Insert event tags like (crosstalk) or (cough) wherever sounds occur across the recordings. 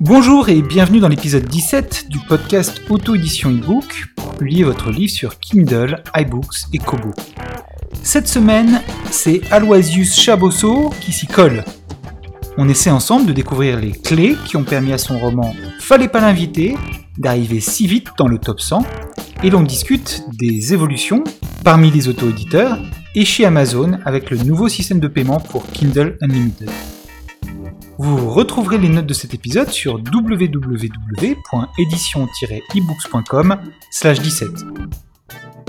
Bonjour et bienvenue dans l'épisode 17 du podcast Auto-édition ebook pour publier votre livre sur Kindle, iBooks et Kobo. Cette semaine, c'est Aloisius Chabosso qui s'y colle. On essaie ensemble de découvrir les clés qui ont permis à son roman Fallait pas l'inviter d'arriver si vite dans le top 100 et l'on discute des évolutions parmi les auto-éditeurs et chez Amazon avec le nouveau système de paiement pour Kindle Unlimited. Vous retrouverez les notes de cet épisode sur www.édition-ebooks.com 17.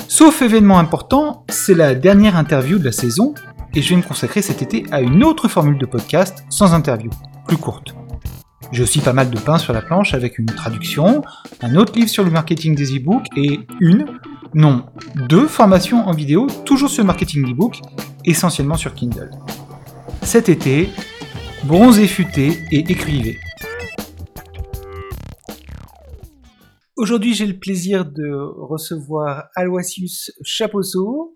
Sauf événement important, c'est la dernière interview de la saison et je vais me consacrer cet été à une autre formule de podcast sans interview, plus courte. J'ai aussi pas mal de pain sur la planche avec une traduction, un autre livre sur le marketing des e-books et une, non, deux formations en vidéo toujours sur le marketing d'e-book, essentiellement sur Kindle. Cet été, bronzé futé et écrivez. Aujourd'hui, j'ai le plaisir de recevoir Aloisius Chaposo.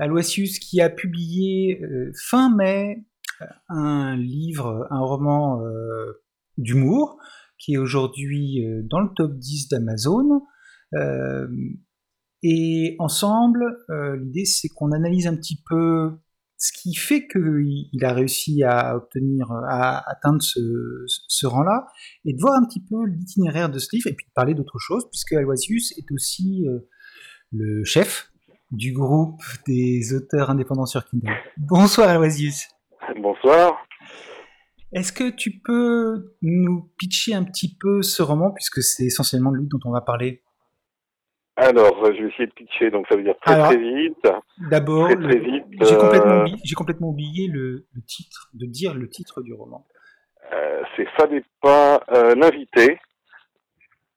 Aloisius qui a publié euh, fin mai un livre, un roman euh, d'humour qui est aujourd'hui euh, dans le top 10 d'Amazon. et ensemble, l'idée c'est qu'on analyse un petit peu ce qui fait qu'il a réussi à obtenir, à atteindre ce, rang-là, et de voir un petit peu l'itinéraire de ce livre, et puis de parler d'autre chose, puisque Aloisius est aussi le chef du groupe des auteurs indépendants sur Kindle. Bonsoir Aloisius. Bonsoir. Est-ce que tu peux nous pitcher un petit peu ce roman, puisque c'est essentiellement de lui dont on va parler? Alors, je vais essayer de pitcher, donc ça veut dire très très vite. D'abord, j'ai complètement, euh, complètement, oublié le, titre, de dire le titre du roman. Euh, c'est Fallait pas euh, l'inviter.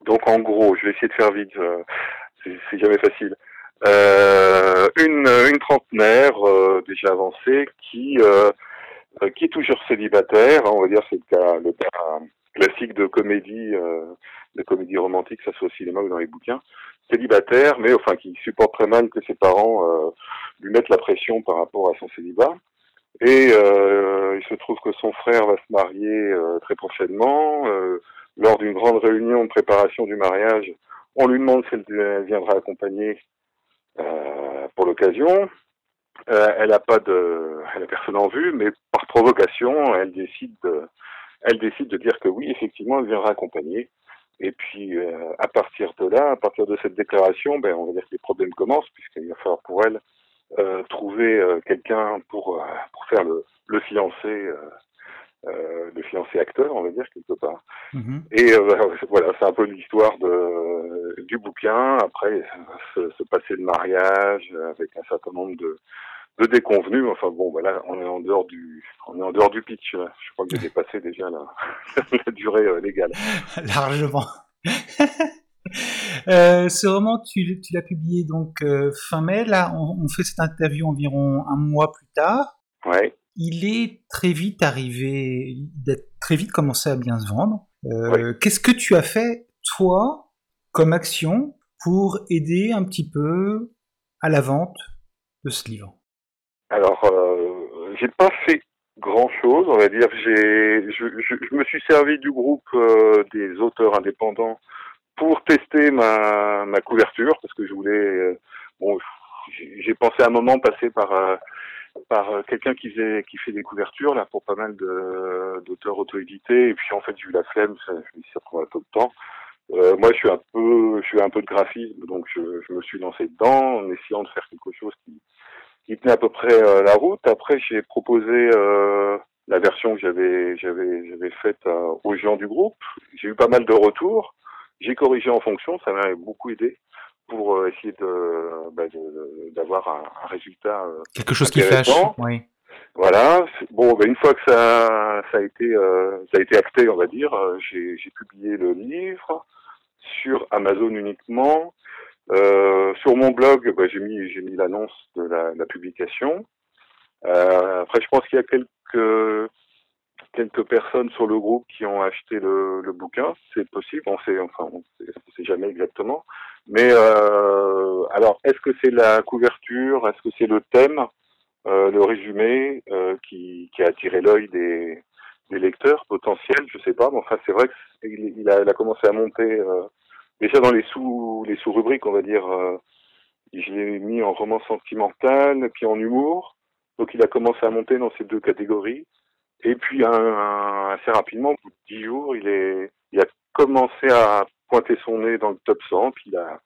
Donc en gros, je vais essayer de faire vite, euh, c'est jamais facile. Une, une trentenaire déjà avancée qui qui est toujours célibataire, hein, on va dire c'est le cas, le cas classique de comédie, de comédie romantique, ça soit au cinéma ou dans les bouquins célibataire, mais enfin qui supporte très mal que ses parents euh, lui mettent la pression par rapport à son célibat. Et euh, il se trouve que son frère va se marier euh, très prochainement. lors d'une grande réunion de préparation du mariage, on lui demande si elle viendra accompagner pour l'occasion. elle n'a pas de, elle a personne en vue, mais par provocation, elle décide de, elle décide de dire que oui, effectivement, elle viendra accompagner. Et puis, euh, à partir de là, à partir de cette déclaration, ben, on va dire que les problèmes commencent, puisqu'il va falloir pour elle euh, trouver euh, quelqu'un pour, pour faire le, le fiancé, le fiancé acteur, on va dire, quelque part. Mm-hmm. Et (laughs) voilà, c'est un peu l'histoire de, du bouquin. Après, se passer le mariage avec un certain nombre de, de déconvenus. Enfin bon, voilà, on est en dehors du, on est en dehors du pitch. Je crois que j'ai (laughs) dépassé déjà la, (laughs) la durée euh, légale. Largement. euh, ce roman, tu, tu l'as publié donc euh, fin mai. Là, on, on, fait cette interview environ un mois plus tard. Ouais. Il est très vite arrivé, il a très vite commencé à bien se vendre. Euh, Qu'est-ce que tu as fait, toi, comme action, pour aider un petit peu à la vente de ce livre? Alors, euh, j'ai pas fait grand chose, on va dire. J'ai, je, je, me suis servi du groupe euh, des auteurs indépendants pour tester ma, ma couverture parce que je voulais. Euh, bon, j'ai pensé à un moment passer par par quelqu'un qui faisait fait des couvertures là pour pas mal d'auteurs auto-édités et puis en fait j'ai eu la flemme, ça, je me suis prend un peu de temps. moi, je suis un peu, je suis un peu de graphisme, donc je, me suis lancé dedans en essayant de faire quelque chose qui, qui tenait à peu près euh, la route. Après, j'ai proposé euh, la version que j'avais faite euh, aux gens du groupe. J'ai eu pas mal de retours. J'ai corrigé en fonction, ça m'a beaucoup aidé pour essayer de bah, d'avoir un, un, résultat quelque chose qui fâche. Oui. Voilà. Bon, bah, une fois que ça ça a été ça a été acté, on va dire, j'ai j'ai publié le livre sur Amazon uniquement. Euh, sur mon blog, bah, j'ai mis j'ai mis l'annonce de la, la publication. Euh, après, je pense qu'il y a quelques quelques personnes sur le groupe qui ont acheté le, bouquin. C'est possible, on sait, enfin, on sait, sait jamais exactement. Mais euh, alors, est-ce que c'est la couverture, est-ce que c'est le thème, euh, le résumé euh, qui, a attiré l'œil des, lecteurs potentiels Je sais pas. Mais enfin, c'est vrai qu'il il a, commencé à monter déjà dans les sous les sous-rubriques, on va dire. Je l'ai mis en roman sentimental, puis en humour. Donc, il a commencé à monter dans ces deux catégories. Et puis, un, un- assez rapidement, au bout de dix jours, il est, il a commencé à pointer son nez dans le top 100, puis il a,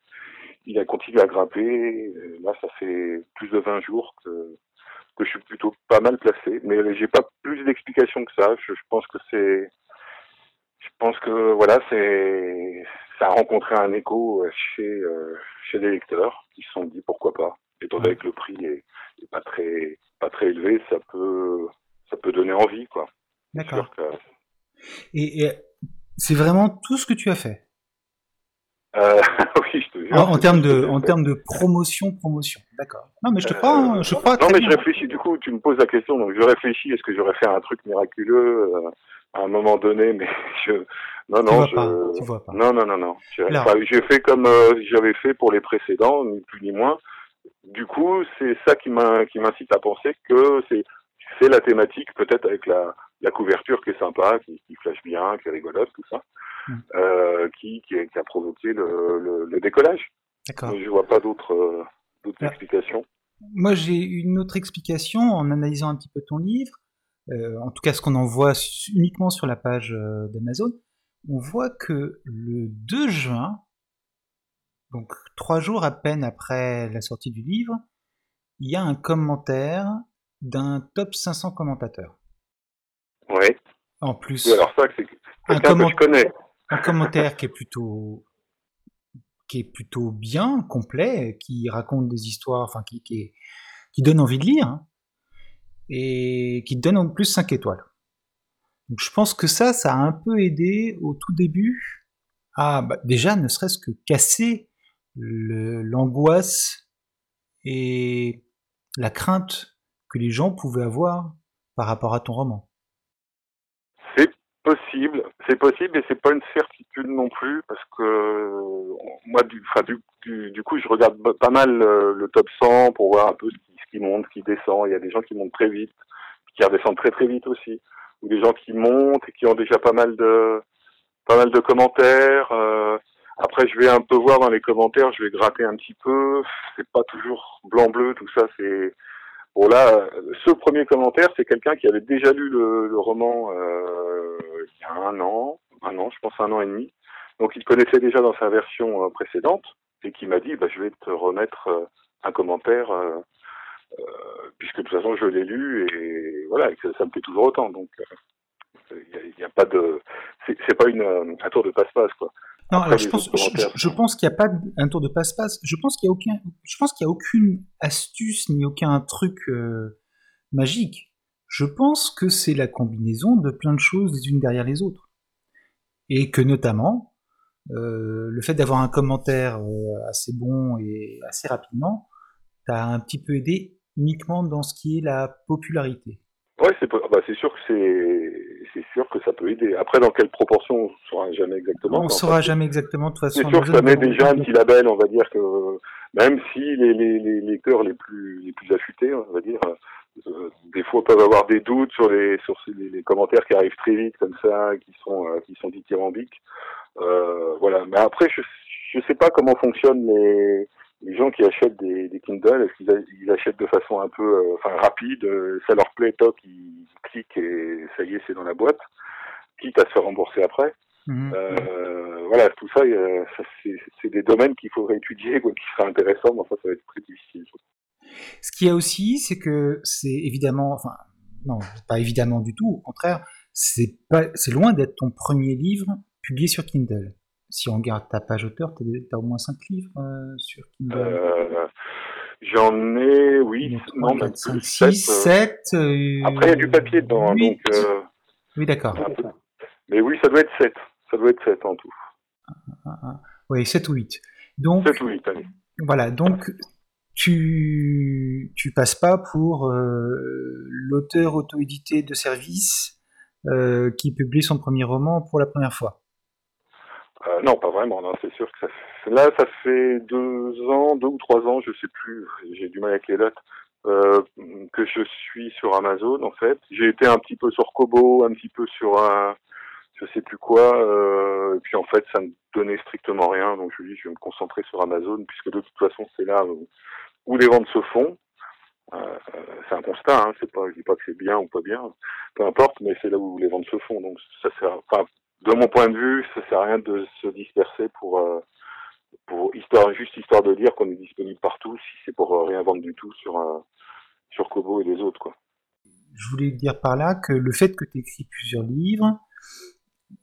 il a continué à grimper. Là, ça fait plus de 20 jours que, que je suis plutôt pas mal placé. Mais j'ai pas plus d'explications que ça. Je, je pense que c'est, je pense que voilà, c'est, ça a rencontré un écho chez, euh, chez les lecteurs qui se sont dit pourquoi pas. Étant donné que le prix est pas très, pas très élevé, ça peut, ça peut donner envie, quoi. D'accord. que- Et, et c'est vraiment tout ce que tu as fait? Euh, (laughs) oui, je te jure. En, en termes de, en termes promotion, promotion. D'accord. Non, mais je te Euh, crois, hein, je crois. Non, mais je réfléchis, du coup, tu me poses la question, donc je réfléchis, est-ce que j'aurais fait un truc miraculeux euh, à un moment donné, (laughs) mais je... Non, Tu non, vois je... pas, tu vois pas. Non, non, non, non. J'ai enfin, fait comme euh, j'avais fait pour les précédents, ni plus ni moins. Du coup, c'est ça qui m'incite à penser que c'est c'est la thématique, peut-être avec la, la couverture qui est sympa, qui, qui flash bien, qui est rigolote, tout ça, Mm. euh, qui, qui, qui a provoqué le, le, le décollage. D'accord. Je vois pas d'autres euh, d'autres explications. Moi, j'ai une autre explication en analysant un petit peu ton livre. Euh, en tout cas, ce qu'on en voit uniquement sur la page d'Amazon. On voit que le 2 juin, donc trois jours à peine après la sortie du livre, il y a un commentaire d'un top 500 commentateurs. Oui. En plus, Oui, alors ça, c'est Un quelqu'un comment- que je connais. un commentaire qui est plutôt qui est plutôt bien, complet, qui raconte des histoires, enfin qui, qui, est- qui donne envie de lire, hein, et qui donne en plus 5 étoiles. Donc je pense que ça, ça a un peu aidé au tout début à bah, déjà ne serait-ce que casser l'angoisse et la crainte que les gens pouvaient avoir par rapport à ton roman. C'est possible, c'est possible, et c'est pas une certitude non plus, parce que moi, du, du, du, coup, je regarde pas mal euh, le top 100 pour voir un peu ce qui, monte, ce qui descend. Il y a des gens qui montent très vite, qui redescendent très très vite aussi, ou des gens qui montent et qui ont déjà pas mal de pas mal de commentaires. euh, après, je vais un peu voir dans les commentaires, je vais gratter un petit peu. C'est pas toujours blanc-bleu, tout ça. C'est bon là. Ce premier commentaire, c'est quelqu'un qui avait déjà lu le, le roman euh, il y a un an, un an, je pense un an et demi. Donc, il connaissait déjà dans sa version euh, précédente et qui m'a dit, bah, je vais te remettre euh, un commentaire. euh, euh, puisque de toute façon je l'ai lu et voilà et que ça me plaît toujours autant donc il n'y a, a pas de c'est pas une un tour de passe-passe quoi Non, alors je pense, je, je qu'il n'y a pas un tour de passe-passe. Je pense qu'il y a aucun, je pense qu'il y a aucune astuce ni aucun truc euh, magique. Je pense que c'est la combinaison de plein de choses les unes derrière les autres, et que notamment euh, le fait d'avoir un commentaire euh, assez bon et assez rapidement, t'a un petit peu aidé uniquement dans ce qui est la popularité. ouais c'est bah, c'est sûr que c'est c'est sûr que ça peut aider après dans quelle proportion on ne saura jamais exactement On ne saura jamais exactement de toute façon. c'est sûr que ça met déjà un petit label on va dire que même si les les les lecteurs les plus les plus affûtés on va dire euh, des fois peuvent avoir des doutes sur les sur les commentaires qui arrivent très vite comme ça qui sont euh, qui sont dithyrambiques Euh, voilà. Mais après, je je sais pas comment fonctionnent les les gens qui achètent des, des Kindle. Est-ce qu'ils a- ils achètent de façon un peu, euh, enfin rapide, euh, ça leur plaît, toc, ils cliquent et ça y est, c'est dans la boîte, quitte à se faire rembourser après. Mhm. Euh, voilà, tout ça, ça, c'est des domaines qu'il faudrait étudier, quoi, qui seraient intéressants, mais enfin, ça va être très difficile. Ce qu'il y a aussi, c'est que c'est évidemment, enfin, non, pas évidemment du tout, au contraire, c'est loin d'être ton premier livre publié sur Kindle. Si on regarde ta page auteur, t'as, t'as au moins 5 livres euh, sur Kindle. Euh, J'en ai, oui, non, même 5, plus, 6, sept, euh. 7. Après, il y a du papier dedans, hein, donc. euh, Oui, d'accord. Mais oui, ça doit être 7. Ça doit être 7 en tout. Oui, 7 ou 8. Donc, 7 ou 8, allez. Voilà, donc tu tu passes pas pour euh, l'auteur auto-édité de service qui publie son premier roman pour la première fois. Non, pas vraiment. Non, c'est sûr que ça, là, ça fait deux ans, deux ou trois ans, je sais plus. J'ai du mal avec les dates. que je suis sur Amazon en fait. J'ai été un petit peu sur Kobo, un petit peu sur un, je sais plus quoi. Euh, et puis en fait, ça ne donnait strictement rien. Donc je me dis, je vais me concentrer sur Amazon, puisque de toute façon, c'est là où, les ventes se font. Euh, c'est un constat, hein, c'est pas, je dis pas que c'est bien ou pas bien, peu importe, mais c'est là où les ventes se font. Donc ça sert, enfin, de mon point de vue, ça sert à rien de se disperser pour, euh, pour histoire, juste histoire de dire qu'on est disponible partout, si c'est pour rien vendre du tout sur, euh, sur Kobo et les autres, quoi. Je voulais dire par là que le fait que tu écris plusieurs livres,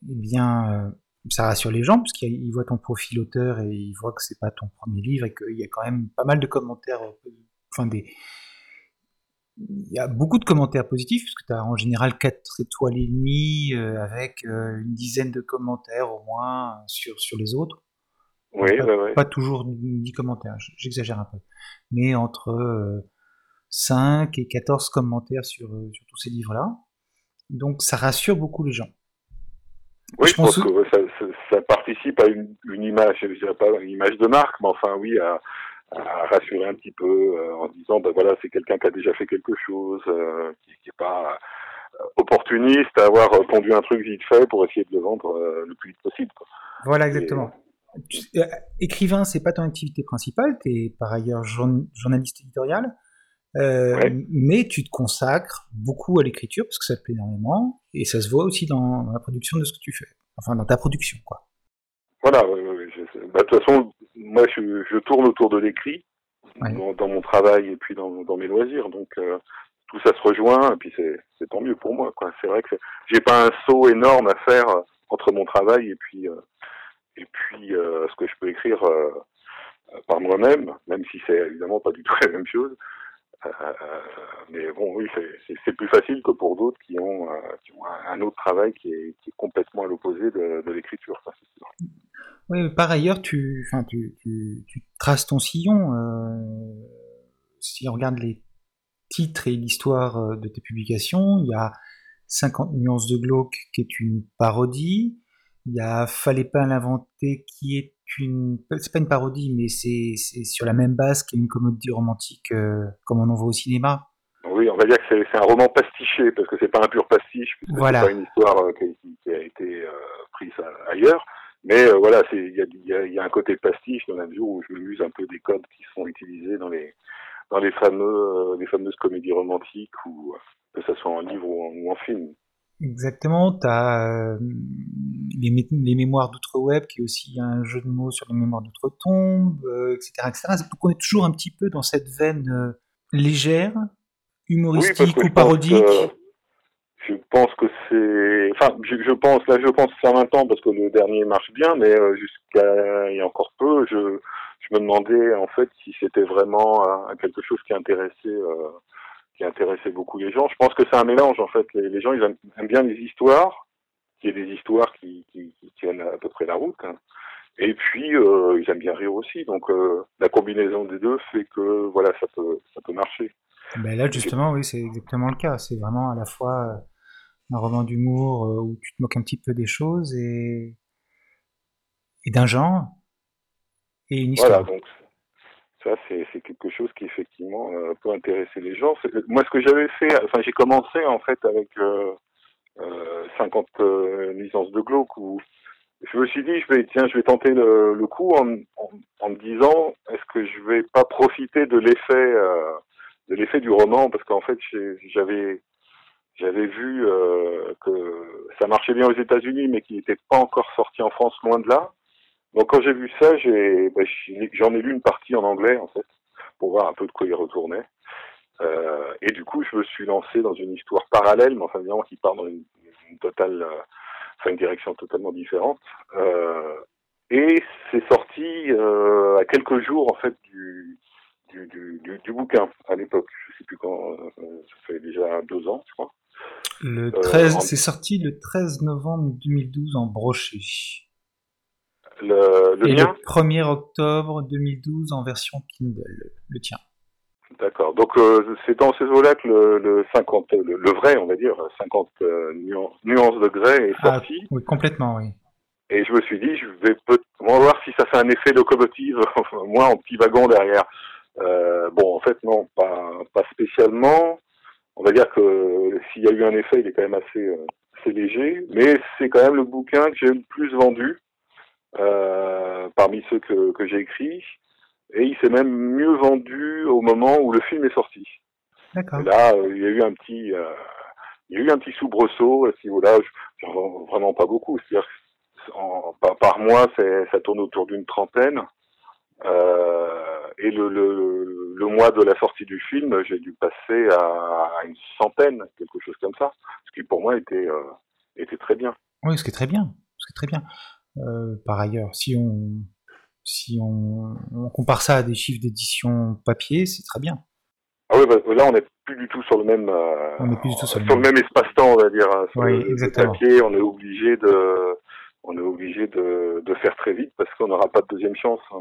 eh bien, euh, ça rassure les gens parce qu'ils voient ton profil auteur et ils voient que c'est pas ton premier livre et qu'il y a quand même pas mal de commentaires, euh, enfin des, il y a beaucoup de commentaires positifs parce que tu as en général 4 étoiles et demie euh, avec une dizaine de commentaires au moins sur, sur les autres. Oui, pas, pas toujours 10 commentaires, j'exagère un peu. Mais entre 5 et 14 commentaires sur, sur tous ces livres-là. Donc ça rassure beaucoup les gens. Oui, je, pense que ça, ça, participe à une, une, image, je dirais pas une image de marque, mais enfin oui, à, à rassurer un petit peu euh, en disant, ben voilà, c'est quelqu'un qui a déjà fait quelque chose, euh, qui n'est pas euh, opportuniste à avoir pondu un truc vite fait pour essayer de le vendre le plus vite possible. Quoi. Voilà, exactement. écrivain, c'est pas ton activité principale, tu es par ailleurs journaliste éditorial. Mais tu te consacres beaucoup à l'écriture parce que ça te plaît énormément et ça se voit aussi dans, la production de ce que tu fais. Enfin, dans ta production, quoi. Voilà, bah, de toute façon, moi je, je, tourne autour de l'écrit dans, mon travail et puis dans, dans mes loisirs. Donc euh, tout ça se rejoint et puis c'est tant mieux pour moi. C'est vrai que j'ai pas un saut énorme à faire entre mon travail et puis euh, et puis ce que je peux écrire par moi-même, même si c'est évidemment pas du tout (laughs) la même chose. Euh, mais bon, oui, c'est plus facile que pour d'autres qui, ont, euh, un autre travail qui est, complètement à l'opposé de, l'écriture. Oui, par ailleurs, tu traces ton sillon. Euh, si on regarde les titres et l'histoire de tes publications, il y a 50 nuances de glauque qui est une parodie. Il y a Fallait pas l'inventer qui est c'est pas une parodie, mais c'est, sur la même base qu'une comédie romantique euh, comme on en voit au cinéma. Oui, on va dire que c'est, un roman pastiché parce que c'est pas un pur pastiche, voilà. c'est pas une histoire euh, qui, a été euh, prise ailleurs. Mais voilà, il y a, y a, un côté pastiche dans la mesure où je m'amuse un peu des codes qui sont utilisés dans les dans les fameux les fameuses comédies romantiques ou que ce soit en livre ou en film. Exactement, tu as euh, les, les, mémoires d'outre-web, qui est aussi un jeu de mots sur les mémoires d'outre-tombe, etc., euh, etc. Donc on est toujours un petit peu dans cette veine euh, légère, humoristique ou parodique. je pense que c'est... Enfin, je, pense, là je pense ça maintenant parce que le dernier marche bien, mais jusqu'à il y a encore peu, je, je me demandais en fait si c'était vraiment quelque chose qui intéressait qui intéressait beaucoup les gens. Je pense que c'est un mélange en fait. Les, gens ils aiment, bien les histoires, qui est des histoires qui, qui, qui, tiennent à peu près la route. Hein. Et puis euh, ils aiment bien rire aussi. Donc euh, la combinaison des deux fait que voilà ça peut ça peut marcher. Ben là justement oui c'est exactement le cas. C'est vraiment à la fois euh, un roman d'humour où tu te moques un petit peu des choses et et d'un genre et une histoire. Voilà donc ça c'est quelque chose qui effectivement euh, peut intéresser les gens. Moi ce que j'avais fait, enfin j'ai commencé en fait avec euh, euh, 50 euh, licences de glauque où je me suis dit je vais tiens je vais tenter le, coup en, en, en, me disant est-ce que je vais pas profiter de l'effet euh, de l'effet du roman? Parce qu'en fait j'avais j'avais vu que ça marchait bien aux États-Unis mais qu'il n'était pas encore sorti en France loin de là donc quand j'ai vu ça, j'ai, bah, j'en ai lu une partie en anglais en fait, pour voir un peu de quoi il retournait. Euh, et du coup, je me suis lancé dans une histoire parallèle, mais enfin évidemment qui part dans une, totale, euh, enfin une direction totalement différente. Euh, et c'est sorti euh, à quelques jours en fait du du, du, du, bouquin à l'époque. Je sais plus quand, euh, ça fait déjà deux ans, je crois. Le 13, c'est sorti le 13 novembre 2012 en brochet le, le Et le 1er octobre 2012 en version Kindle, le tien. D'accord. Donc euh, c'est dans ces eaux-là que le, le 50, le, le, vrai, on va dire, 50 euh, nuances, nuances de grès est Ah, sorti. oui, complètement, oui. Et je me suis dit, je vais peut on va voir si ça fait un effet locomotive, (laughs) moi en petit wagon derrière. Euh, bon, en fait, non, pas, pas spécialement. On va dire que s'il y a eu un effet, il est quand même assez, assez léger. Mais c'est quand même le bouquin que j'ai le plus vendu parmi ceux que, que j'ai écrits. Et il s'est même mieux vendu au moment où le film est sorti. Et là, euh, il y a eu un petit, euh, il y a eu un petit soubresaut à ce niveau-là. Vraiment pas beaucoup. C'est-à-dire par, par mois, ça tourne autour d'une trentaine. Euh, et le, le, le mois de la sortie du film, j'ai dû passer à, à une centaine, quelque chose comme ça. Ce qui pour moi était, euh, était très bien. Oui, ce qui est très bien. Ce qui est très bien. Euh, par ailleurs, si on, si on, on compare ça à des chiffres d'édition papier, c'est très bien. Ah oui, bah, là on n'est plus du tout sur le même, euh, On n'est plus du tout sur le même espace-temps, on va dire. hein. Sur Oui, le, papier, on est obligé de, on est obligé de, de faire très vite parce qu'on n'aura pas de deuxième chance. hein.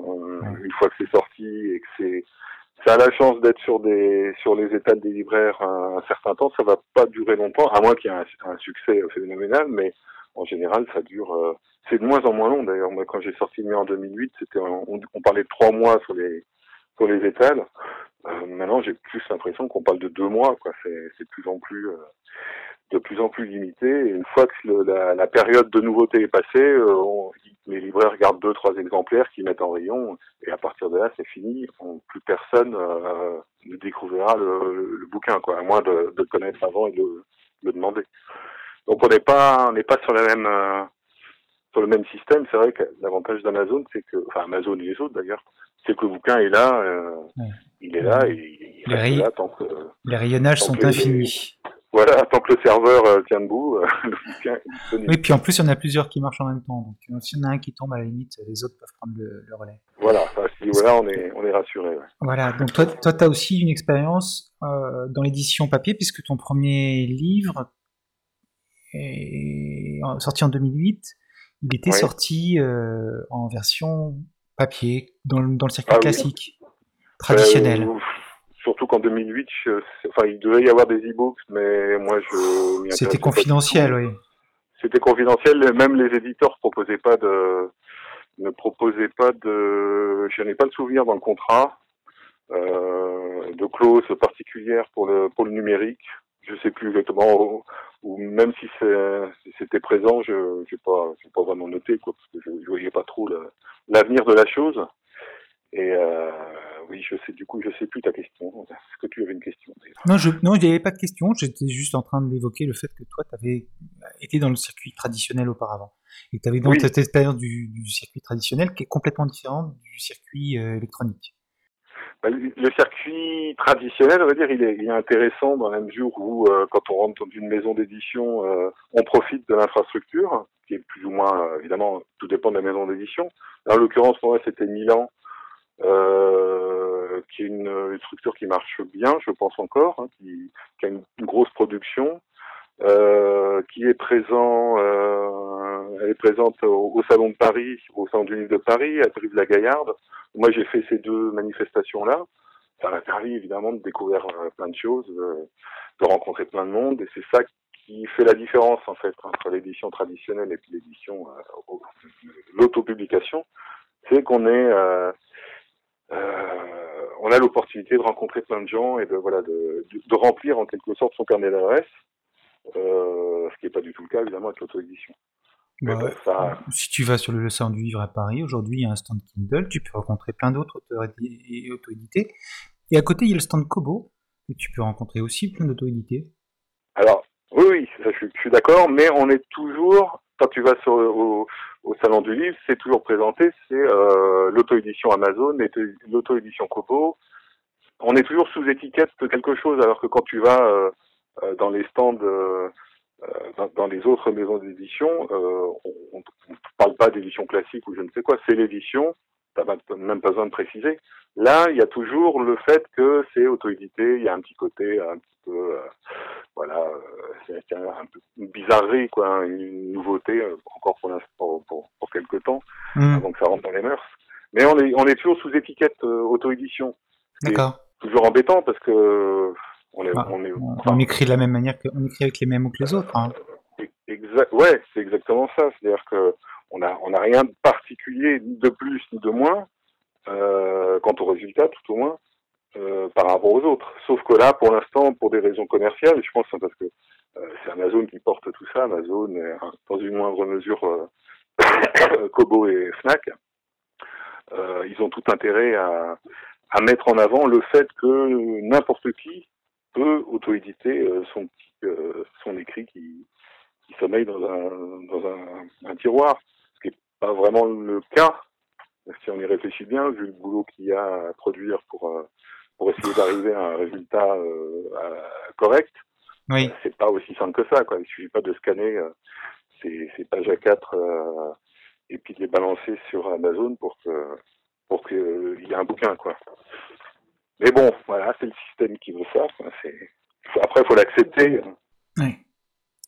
Une fois que c'est sorti et que c'est, ça a la chance d'être sur des, sur les étals des libraires un, un certain temps, ça va pas durer longtemps, à moins qu'il y ait un, un succès phénoménal, mais en général, ça dure. euh, c'est de moins en moins long d'ailleurs. Moi, quand j'ai sorti le mien en 2008, c'était, on, on parlait de trois mois sur les, sur les étals. Euh, maintenant, j'ai plus l'impression qu'on parle de deux mois. Quoi. C'est, de plus en plus, euh, de plus en plus limité. Et une fois que la, la période de nouveauté est passée, euh, on- les libraires regardent deux, trois exemplaires qu'ils mettent en rayon, et à partir de là, c'est fini. Plus personne euh, ne découvrira le, le bouquin, quoi, à moins de, de le connaître avant et de le demander. Donc, on n'est pas, on n'est pas sur la même. euh, sur le même système, c'est vrai que l'avantage d'Amazon, c'est que, enfin Amazon et les autres d'ailleurs, c'est que le bouquin est là, euh, Ouais. il est là et il Les reste ray- là tant que, Les rayonnages sont infinis. voilà, tant que le serveur euh, tient debout, (laughs) le bouquin est disponible. Oui, puis en plus, il y en a plusieurs qui marchent en même temps. Donc, s'il y en a un qui tombe, à la limite, les autres peuvent prendre le, le relais. Voilà, à ce niveau-là, on est, on est rassuré. ouais. Voilà, donc toi, toi, tu as aussi une expérience euh, dans l'édition papier, puisque ton premier livre en- sorti en 2008. Il était sorti euh, en version papier, dans le, dans le circuit Ah oui. classique, traditionnel. Euh, surtout qu'en 2008, je- enfin, il devait y avoir des e-books, mais moi, je C'était confidentiel, oui. C'était confidentiel, et même les éditeurs proposaient pas de, ne proposaient pas de, je n'ai pas le souvenir dans le contrat, euh, de clauses particulières pour le, pour le numérique. Je sais plus exactement, ou, ou même si c'était présent, je, j'ai pas, pas vraiment noté, quoi, parce que je, je voyais pas trop l'avenir de la chose. Et euh, oui, je sais, du coup, je sais plus ta question. Est-ce que tu avais une question d'ailleurs Non, je non, il n'y avait pas de question. J'étais juste en train d'évoquer le fait que toi, tu avais été dans le circuit traditionnel auparavant. Et tu avais donc Oui. cette expérience du, du circuit traditionnel qui est complètement différente du circuit euh, électronique. Bah, le circuit traditionnel, on va dire, il est, il est intéressant dans la mesure où, euh, quand on rentre dans une maison d'édition, euh, on profite de l'infrastructure, qui est plus ou moins, euh, évidemment, tout dépend de la maison d'édition. En l'occurrence, pour moi, c'était Milan, euh, qui est une, une structure qui marche bien, je pense encore, hein, qui, qui a une grosse production, euh, qui est présent, euh, elle est présente au, au Salon de Paris, au Salon du Livre de Paris, à Brive-la-Gaillarde. Moi, j'ai fait ces deux manifestations-là. Ça m'a permis évidemment de découvrir euh, plein de choses, euh, de rencontrer plein de monde, et c'est ça qui fait la différence en fait entre l'édition traditionnelle et l'édition, au- l'autopublication, c'est qu'on est, euh, euh, on a l'opportunité de rencontrer plein de gens et de voilà de, de, de remplir en quelque sorte son carnet d'adresses, euh, ce qui n'est pas du tout le cas évidemment avec l'auto-édition. Bah, bon, ça, Si tu vas sur le salon du livre à Paris, aujourd'hui, il y a un stand Kindle, tu peux rencontrer plein d'autres auteurs et auto-édités. Et à côté, il y a le stand Kobo, et tu peux rencontrer aussi plein d'auto-édités. Alors, oui, oui, ça, je, suis- je suis d'accord, mais on est toujours, quand tu vas sur, au, au salon du livre, c'est toujours présenté, c'est euh, l'auto-édition Amazon, l'auto-édition Kobo. On est toujours sous étiquette de quelque chose, alors que quand tu vas euh, euh, dans les stands, euh, euh, dans, dans les autres maisons d'édition, euh, on ne parle pas d'édition classique ou je ne sais quoi, c'est l'édition, même pas besoin de préciser. Là, il y a toujours le fait que c'est auto-édité, il y a un petit côté un petit peu... euh, voilà, euh, c'est un peu une bizarrerie, quoi, hein, une nouveauté, euh, encore pour, l'instant- pour, pour, pour quelques temps, Hmm, avant que ça rentre dans les mœurs. Mais on est, on est toujours sous étiquette euh, auto-édition. D'accord. toujours embêtant parce que on est, ah, on, est on, écrit de la même manière que on écrit avec les mêmes mots que les autres. Hein. Exact, ouais, c'est exactement ça. C'est-à-dire que on a on a rien de particulier, ni de plus ni de moins, euh, quant au résultat, tout au moins, euh, par rapport aux autres. Sauf que là, pour l'instant, pour des raisons commerciales, je pense hein, parce que euh, c'est Amazon qui porte tout ça, Amazon, hein, dans une moindre mesure, (coughs) Kobo et Fnac, ils ont tout intérêt à, à mettre en avant le fait que n'importe qui peut auto-éditer son, son écrit qui, qui sommeille dans un, dans un, un tiroir, ce qui n'est pas vraiment le cas si on y réfléchit bien, vu le boulot qu'il y a à produire pour euh, pour essayer d'arriver à un résultat euh, correct, oui. c'est pas aussi simple que ça. Quoi. Il suffit pas de scanner euh, ces, ces pages à 4 euh, et puis de les balancer sur Amazon pour que pour qu'il y ait un bouquin. quoi. Mais bon, voilà, c'est le système qui veut ça. Après, il faut l'accepter. Oui.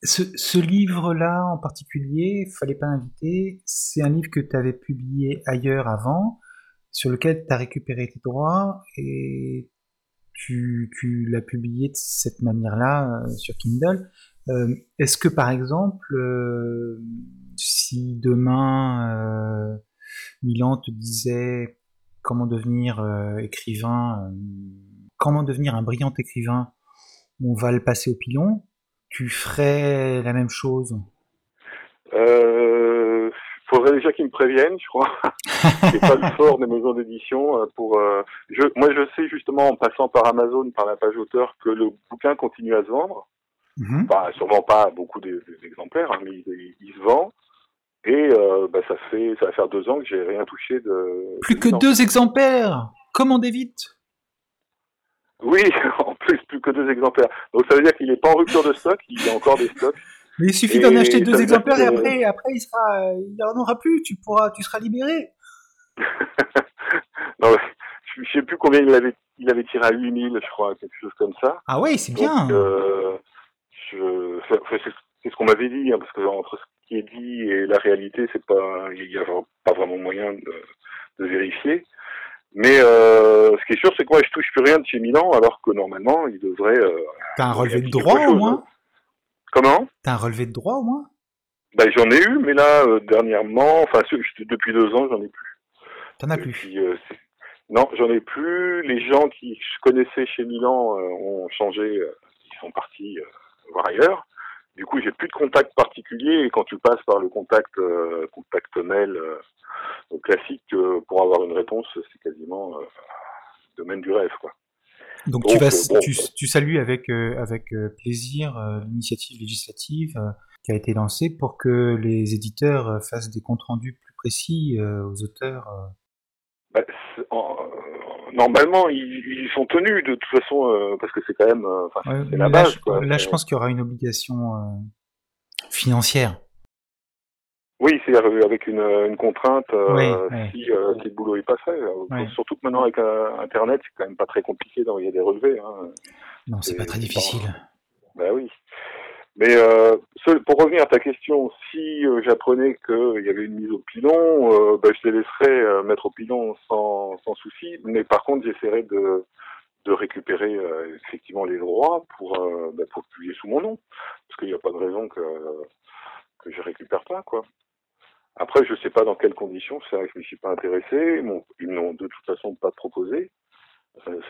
Ce, livre-là en particulier, fallait pas inviter, c'est un livre que tu avais publié ailleurs avant, sur lequel tu as récupéré tes droits et tu, l'as publié de cette manière-là euh, sur Kindle. Euh, est-ce que par exemple, euh, si demain Milan te disait comment devenir écrivain, comment devenir un brillant écrivain, on va le passer au pilon, tu ferais la même chose? Euh, faudrait déjà qu'ils me préviennent, je crois. (laughs) C'est pas le fort des maisons d'édition euh, pour. Euh, je, moi, je sais justement en passant par Amazon, par la page auteur, que le bouquin continue à se vendre. Mm sûrement pas beaucoup d'exemplaires, hein, mais il, se vend. Et euh, bah, ça fait, ça va faire deux ans que j'ai rien touché de. Plus que deux exemplaires. Commandez vite. Oui, (laughs) en plus, plus que deux exemplaires. Donc ça veut dire qu'il n'est pas en rupture de stock, il y a encore des stocks. Mais il suffit d'en acheter deux exemplaires et après, après il sera, il n'y en aura plus, tu pourras, tu seras libéré. (laughs) non, je, ne sais plus combien il avait, il avait tiré à 8000, je crois, quelque chose comme ça. Ah oui, c'est bien. Euh, c'est ce qu'on m'avait dit, hein, parce que entre qui est dit et la réalité, c'est pas, il n'y a pas vraiment moyen de, de vérifier. Mais euh, ce qui est sûr, c'est que moi, je touche plus rien de chez Milan, alors que normalement, il devrait. Euh, T'as un relevé de droit au moins hein. Comment? T'as un relevé de droit au moins? Bah, J'en ai eu, mais là, euh, dernièrement, enfin, depuis deux ans, j'en ai plus. T'en as plus euh, Non, j'en ai plus. Les gens qui je connaissais chez Milan ont changé, ils sont partis voir ailleurs. Du coup, j'ai plus de contact particulier et quand tu passes par le contact contact mail classique pour avoir une réponse, c'est quasiment le domaine du rêve, quoi. Donc, tu, vas, euh, tu, tu, salues avec, euh, avec euh, plaisir l'initiative législative qui a été lancée pour que les éditeurs fassent des comptes rendus plus précis aux auteurs. Bah, normalement, ils, sont tenus de toute façon parce que c'est quand même la base. là, je pense qu'il y aura une obligation financière. Oui, c'est avec une, une contrainte euh, si, euh, si, le boulot est pas fait. Surtout que maintenant avec euh, Internet, c'est quand même pas très compliqué d'envoyer des relevés. Hein. Non, c'est pas très difficile. Ben oui. Mais euh, pour revenir à ta question, si j'apprenais qu'il y avait une mise au pilon, ben, je les laisserais mettre au pilon sans, sans souci. Mais par contre, j'essaierais de, de récupérer effectivement les droits pour, ben, pour publier sous mon nom, parce qu'il n'y a pas de raison que que je récupère pas, quoi. Après, je ne sais pas dans quelles conditions, c'est vrai que je ne suis pas intéressé. Ils n'ont de toute façon pas proposé. Euh,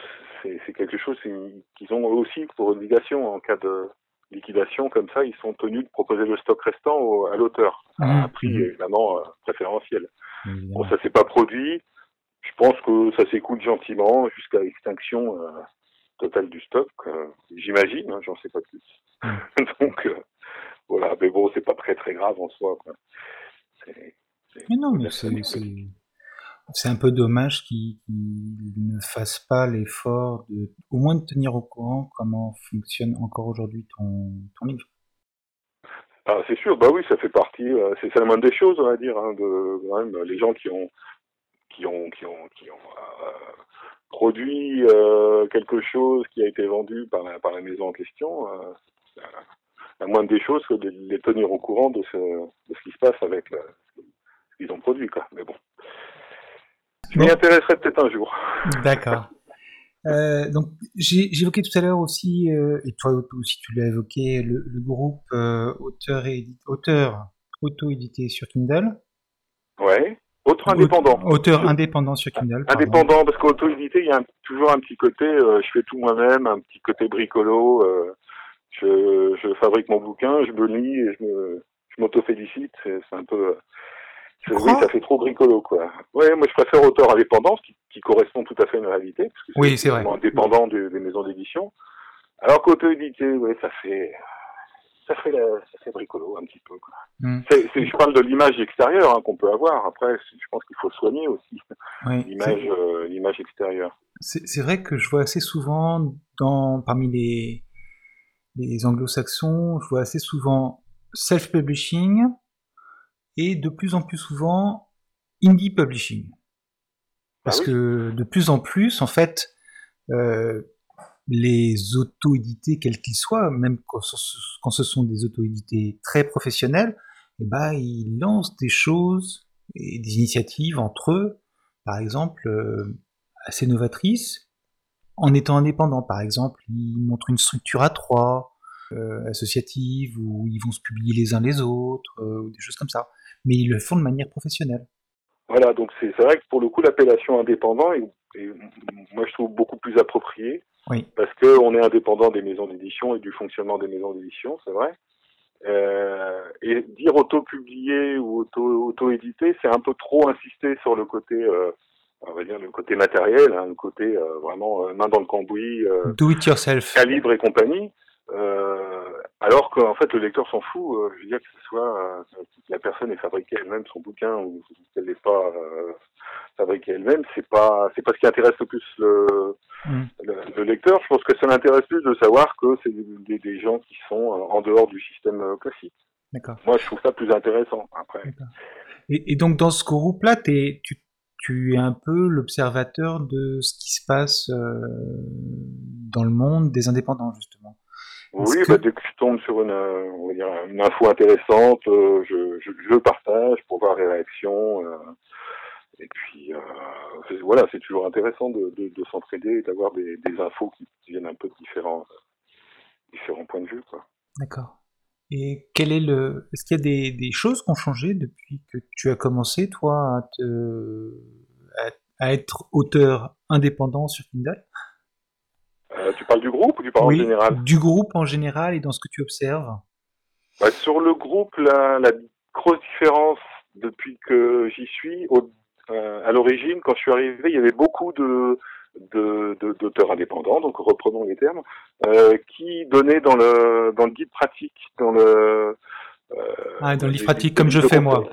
c'est quelque chose qu'ils ont aussi pour obligation en cas de liquidation comme ça, ils sont tenus de proposer le stock restant à l'auteur, à un mmh. prix mmh. évidemment euh, préférentiel. Bon, ça s'est pas produit. Je pense que ça s'écoule gentiment jusqu'à l'extinction euh, totale du stock. J'imagine, hein, j'en sais pas plus. Mmh. (laughs) Donc voilà, mais bon, c'est pas très très grave en soi. Quoi. Mais non, mais c'est un peu dommage qu'ils ne fassent pas l'effort de, au moins de tenir au courant comment fonctionne encore aujourd'hui ton, livre. Ah, c'est sûr, bah oui, ça fait partie, euh, c'est la moindre des choses, on va dire, hein, de, les gens qui ont, qui ont, qui ont, euh, produit euh, quelque chose qui a été vendu par la, la maison en question, la moindre des choses que de les tenir au courant de ce, qui se passe avec ce qu'ils ont produit. Quoi. Mais bon. Je m'y intéresserai peut-être un jour. D'accord. (laughs) Euh, donc, j'évoquais tout à l'heure aussi, euh, et toi aussi tu l'as évoqué, le, groupe euh, auteur, et, auteur auto-édité sur Kindle. Ouais. Auteur indépendant. Auteur indépendant sur Kindle. Indépendant, parce qu'auto-édité, il y a toujours un petit côté, je fais tout moi-même, un petit côté bricolo. Je, je, fabrique mon bouquin, je me lis et je m'auto-félicite. C'est un peu oui, ça fait trop bricolo, quoi. Ouais, moi je préfère auteur indépendant, qui, qui correspond tout à fait à une réalité, parce que oui, c'est vrai. indépendant des, des maisons d'édition. Alors qu'auto-édité, ouais, ça fait, ça fait, ça fait bricolo un petit peu. Quoi. Hmm. je parle de l'image extérieure hein, qu'on peut avoir. Après, je pense qu'il faut soigner aussi (laughs) l'image, euh, l'image extérieure. C'est vrai que je vois assez souvent dans parmi les les anglo-saxons, je vois assez souvent self-publishing et de plus en plus souvent indie publishing. Parce ah que de plus en plus, en fait, euh, les auto-édités, quels qu'ils soient, même quand, ce sont des auto-édités très professionnels, eh ben, ils lancent des choses et des initiatives entre eux, par exemple, euh, assez novatrices, en étant indépendants. Par exemple, ils montrent une structure à trois, euh, associative, où ils vont se publier les uns les autres, ou des choses comme ça mais ils le font de manière professionnelle. Voilà, donc c'est vrai que pour le coup, l'appellation indépendant est, moi je trouve beaucoup plus appropriée. Oui. Parce qu'on est indépendant des maisons d'édition et du fonctionnement des maisons d'édition, c'est vrai. Euh, et dire auto-publié ou auto-édité, c'est un peu trop insister sur le côté, euh, on va dire le côté matériel, hein, le côté euh, vraiment euh, main dans le cambouis, euh, do it yourself, calibre et compagnie. Euh, alors qu'en fait le lecteur s'en fout. Euh, je veux dire que ce soit euh, la personne ait fabriqué elle-même son bouquin ou qu'elle n'ait pas fabriqué elle-même, c'est pas c'est pas ce qui intéresse le plus le, mm. le, lecteur. Je pense que ça l'intéresse plus de savoir que c'est des, des, gens qui sont en dehors du système classique. D'accord. Moi, je trouve ça plus intéressant après. Et, et, donc dans ce groupe-là, tu, tu es un peu l'observateur de ce qui se passe dans le monde des indépendants justement. Oui, bah, dès que je tombe sur une, euh, on va dire, une info intéressante, euh, je, je, je, partage pour voir les réactions. Euh, et puis, voilà, c'est toujours intéressant de, de, de s'entraider et d'avoir des, des, infos qui viennent un peu de différents, différents points de vue. D'accord. Et quel est le, est-ce qu'il y a des, des choses qui ont changé depuis que tu as commencé, toi, à, te, à être auteur indépendant sur Kindle? Euh, tu parles du groupe ou tu parles en général Du groupe en général et dans ce que tu observes. Bah, sur le groupe, la, la, grosse différence depuis que j'y suis, au, euh, à l'origine, quand je suis arrivé, il y avait beaucoup de d'auteurs de, indépendants, donc reprenons les termes, euh, qui donnaient dans le dans le guide pratique, dans le ah, dans le livre pratique comme je fais moi.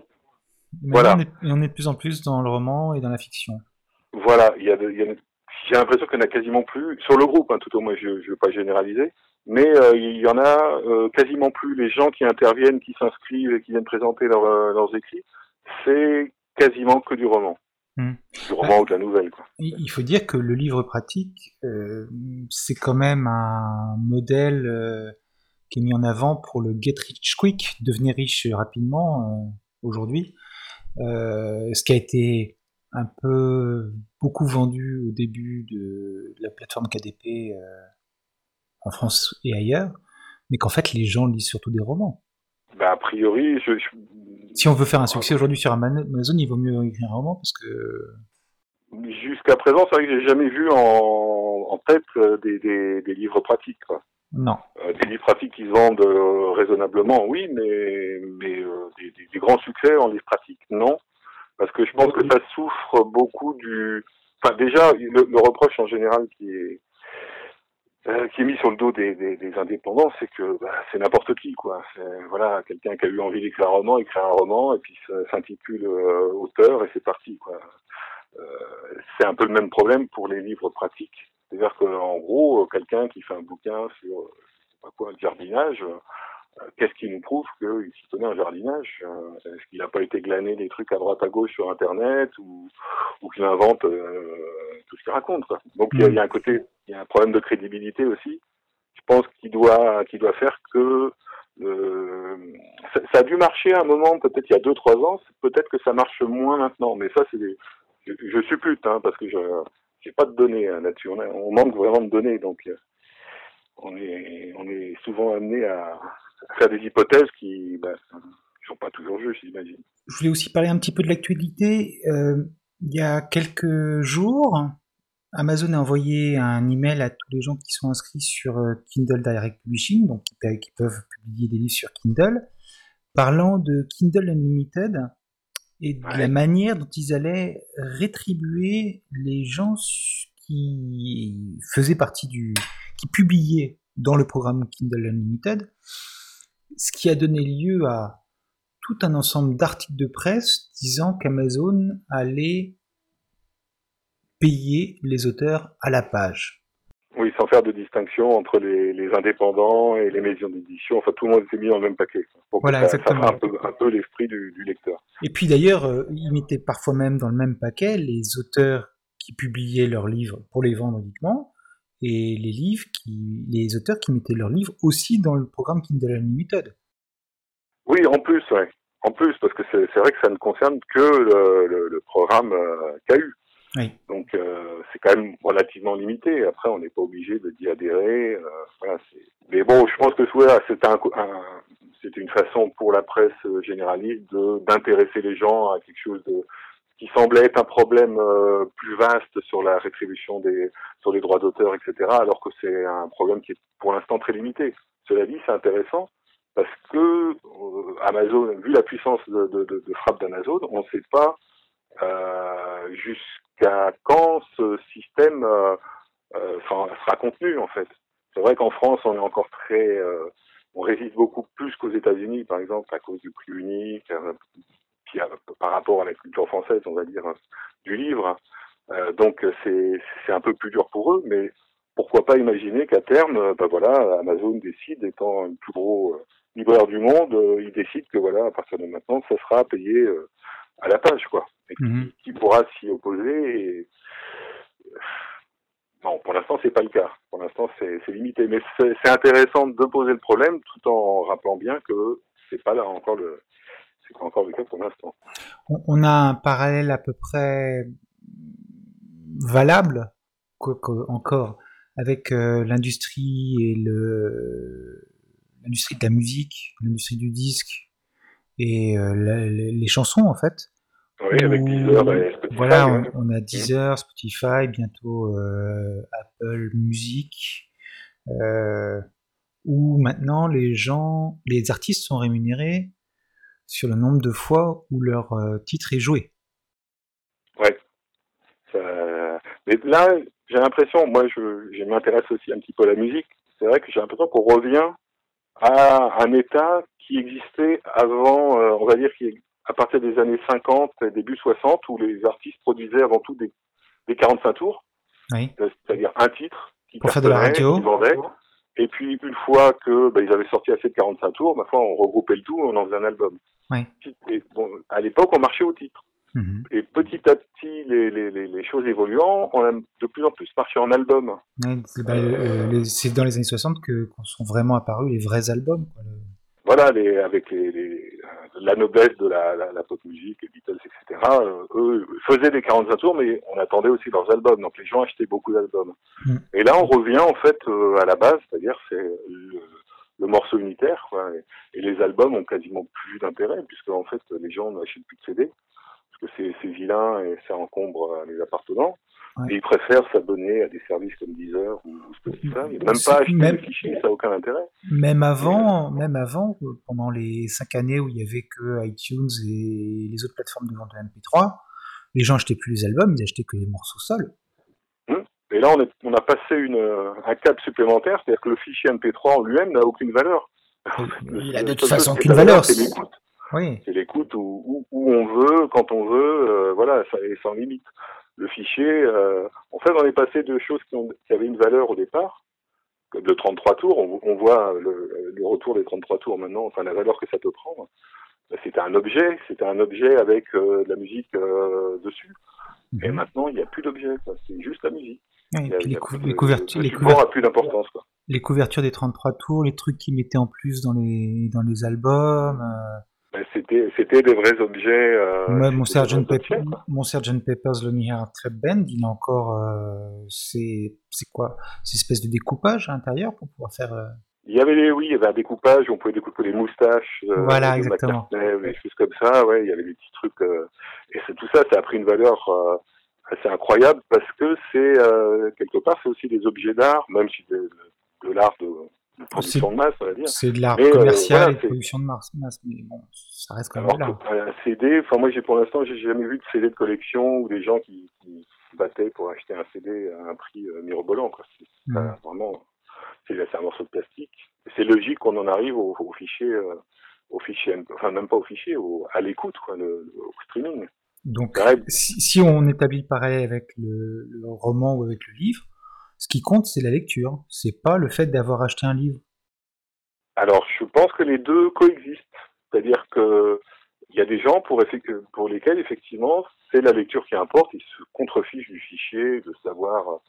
voilà. On est, on est, de plus en plus dans le roman et dans la fiction. Voilà, il y a, il y a j'ai l'impression qu'il n'y en a quasiment plus, sur le groupe, hein, tout au moins, je ne veux pas généraliser, mais euh, il y en a euh, quasiment plus. Les gens qui interviennent, qui s'inscrivent et qui viennent présenter euh, leurs écrits, c'est quasiment que du roman. Hmm. Du roman ou de la nouvelle. Quoi. Il faut dire que le livre pratique, c'est quand même un modèle qui est mis en avant pour le get rich quick, devenir riche rapidement aujourd'hui. ce qui a été un peu beaucoup vendu au début de, la plateforme KDP euh, en France et ailleurs, mais qu'en fait les gens lisent surtout des romans. Bah, a priori, je, si on veut faire un succès aujourd'hui sur Amazon, il vaut mieux écrire un roman parce que. Jusqu'à présent, c'est vrai que j'ai jamais vu en, tête euh, des, livres pratiques. Non. Euh, des livres pratiques qui se vendent raisonnablement, oui, mais, mais des, des, grands succès en livres pratiques, non. Parce que je pense que ça souffre beaucoup du. Enfin, déjà, le, reproche en général qui est euh, qui est mis sur le dos des, des, des indépendants, c'est que bah, c'est n'importe qui, quoi. Voilà, quelqu'un qui a eu envie d'écrire un roman, écrit un roman, et puis s'intitule euh, auteur, et c'est parti, quoi. Euh, c'est un peu le même problème pour les livres pratiques. C'est-à-dire qu'en gros, quelqu'un qui fait un bouquin sur, je sais pas quoi, le jardinage, euh, qu'est-ce qui nous prouve qu'il s'y connaît un jardinage euh, Est-ce qu'il n'a pas été glané des trucs à droite à gauche sur Internet ou, ou qu'il invente euh, tout ce qu'il raconte quoi. Donc il y, a, un côté, il y a un problème de crédibilité aussi. Je pense qu'il doit, qu'il doit faire que ça, ça, a dû marcher à un moment, peut-être il y a deux trois ans. Peut-être que ça marche moins maintenant, mais ça c'est, je, je suppute hein, parce que je a pas de données hein, là-dessus. On, manque vraiment de données, donc euh, on est, on est souvent amené à, faire des hypothèses qui bah, ne sont pas toujours justes, j'imagine. Je voulais aussi parler un petit peu de l'actualité. Euh, il y a quelques jours, Amazon a envoyé un email à tous les gens qui sont inscrits sur euh, Kindle Direct Publishing, donc qui, peuvent publier des livres sur Kindle, parlant de Kindle Unlimited et de la manière dont ils allaient rétribuer les gens qui faisaient partie du, qui publiaient dans le programme Kindle Unlimited, ce qui a donné lieu à tout un ensemble d'articles de presse disant qu'Amazon allait payer les auteurs à la page. Oui, sans faire de distinction entre les, indépendants et les maisons d'édition. Enfin, tout le monde s'est mis dans le même paquet. voilà, exactement. Ça un peu, l'esprit du, lecteur. Et puis d'ailleurs, euh, ils mettaient parfois même dans le même paquet les auteurs qui publiaient leurs livres pour les vendre uniquement et les livres qui, les auteurs qui mettaient leurs livres aussi dans le programme Kindle Unlimited. Oui, en plus, ouais. En plus, parce que c'est vrai que ça ne concerne que le, programme euh, KU. Donc euh, c'est quand même relativement limité. Après, on n'est pas obligé de d'y adhérer. Euh, voilà, mais bon, je pense que c'est un, c'était une façon pour la presse généraliste d'intéresser les gens à quelque chose de qui semblait être un problème euh, plus vaste sur la rétribution des sur les droits d'auteur, etc. Alors que c'est un problème qui est pour l'instant très limité. Cela dit, c'est intéressant parce que euh, Amazon, vu la puissance de, de, de, frappe d'Amazon, on ne sait pas euh, jusqu'à quand ce système euh, euh sera contenu en fait. C'est vrai qu'en France, on est encore très, on résiste beaucoup plus qu'aux États-Unis, par exemple, à cause du prix unique, puis par rapport à la culture française, on va dire, du livre. donc c'est un peu plus dur pour eux, mais pourquoi pas imaginer qu'à terme, ben voilà, Amazon décide, étant le plus gros libraire du monde, il décide que voilà, à partir de maintenant, ça sera payé à la page, quoi. Et mhm. qui, pourra s'y opposer et... Non, pour l'instant, c'est pas le cas. Pour l'instant, c'est limité. Mais c'est intéressant de poser le problème tout en rappelant bien que c'est pas là encore le, c'est encore le cas pour l'instant. On a un parallèle à peu près valable, encore, avec euh, l'industrie et le l'industrie de la musique, l'industrie du disque et euh, les chansons en fait. Oui, avec Deezer et Spotify. Voilà, on, a Deezer, Spotify, bientôt euh, Apple Music, euh, où maintenant les gens, les artistes sont rémunérés sur le nombre de fois où leur euh, titre est joué. Ouais. Ça... Mais là, j'ai l'impression, moi je, je m'intéresse aussi un petit peu à la musique, c'est vrai que j'ai l'impression qu'on revient à un état qui existait avant, euh, on va dire, qui à partir des années 50 et début 60, où les artistes produisaient avant tout des, des 45 tours, oui. c'est-à-dire un titre qui pour faire de la radio, vendait, et puis une fois que bah, ils avaient sorti assez de 45 tours, ma foi, on regroupait le tout, on en faisait un album. Oui. Et, bon, à l'époque, on marchait au titre. Mhm. Et petit à petit, les, les, les, choses évoluant, on a de plus en plus marché en album. Ouais, c'est bah, euh, dans les années 60 que sont vraiment apparus les vrais albums. Quoi, Voilà, les, avec la noblesse de la, la, la, pop musique, les Beatles, etc. Euh, eux faisaient des 45 tours, mais on attendait aussi leurs albums. Donc les gens achetaient beaucoup d'albums. Mm. Et là, on revient en fait euh, à la base, c'est-à-dire c'est le, morceau unitaire. Quoi, et, les albums ont quasiment plus d'intérêt, puisque en fait les gens n'achètent plus de CD, parce que c'est vilain et ça encombre les appartenants. Et ils préfèrent s'abonner à des services comme Deezer ou Spotify. Même pas acheter même, des fichiers, ça n'a aucun intérêt. Même avant, même avant, pendant les cinq années où il y avait que iTunes et les autres plateformes de vente de MP3, les gens achetaient plus les albums, ils achetaient que les morceaux seuls. Et là, on, est, on a passé une, un cap supplémentaire, c'est-à-dire que le fichier MP3 en lui-même n'a aucune valeur. (laughs) Il a de toute façon aucune valeur. C'est l'écoute. Oui. C'est l'écoute où, où, on veut, quand on veut, euh, voilà, ça est sans limite le fichier. Euh, en fait, on est passé de choses qui, ont, qui, avaient une valeur au départ, de 33 tours. On, on voit le, le, retour des 33 tours maintenant, enfin la valeur que ça peut prendre. C'était un objet, c'était un objet avec euh, de la musique euh, dessus. Et mhm. maintenant, il n'y a plus d'objet, c'est juste la musique. Les, couvertures, les couvertures, plus d'importance. Les couvertures des 33 tours, les trucs qu'ils mettaient en plus dans les, dans les albums. C'est c'était c'était des vrais objets. Euh, mon, Sgt. Pepper, mon Sgt. Pepper's Lonely Heart Club Band, il a encore. euh, c'est c'est quoi? C'est une espèce de découpage à l'intérieur pour pouvoir faire. euh, Il y avait les, oui, il y avait un découpage, on pouvait découper les moustaches, euh, Voilà, exactement. Des choses comme ça, ouais, il y avait des petits trucs, euh, et c'est tout ça, ça a pris une valeur euh, assez incroyable parce que c'est euh, quelque part, c'est aussi des objets d'art, même si de, de l'art de, de production de masse, on va dire. C'est de l'art euh, commercial voilà, et de production de masse, mais bon, ça reste quand même l'art. un CD, enfin moi j'ai pour l'instant j'ai jamais vu de CD de collection ou des gens qui, battaient pour acheter un CD à un prix euh, mirobolant quoi. C'est Mhm. vraiment c'est un morceau de plastique. C'est logique qu'on en arrive au, au fichier euh, au fichier enfin même pas au fichier au, à l'écoute quoi le, au streaming. Donc, si, si on établit pareil avec le, le roman ou avec le livre, ce qui compte, c'est la lecture. C'est pas le fait d'avoir acheté un livre. Alors je pense que les deux coexistent. C'est-à-dire que il y a des gens pour lesquels effectivement c'est la lecture qui importe, ils se contrefichent du fichier, de savoir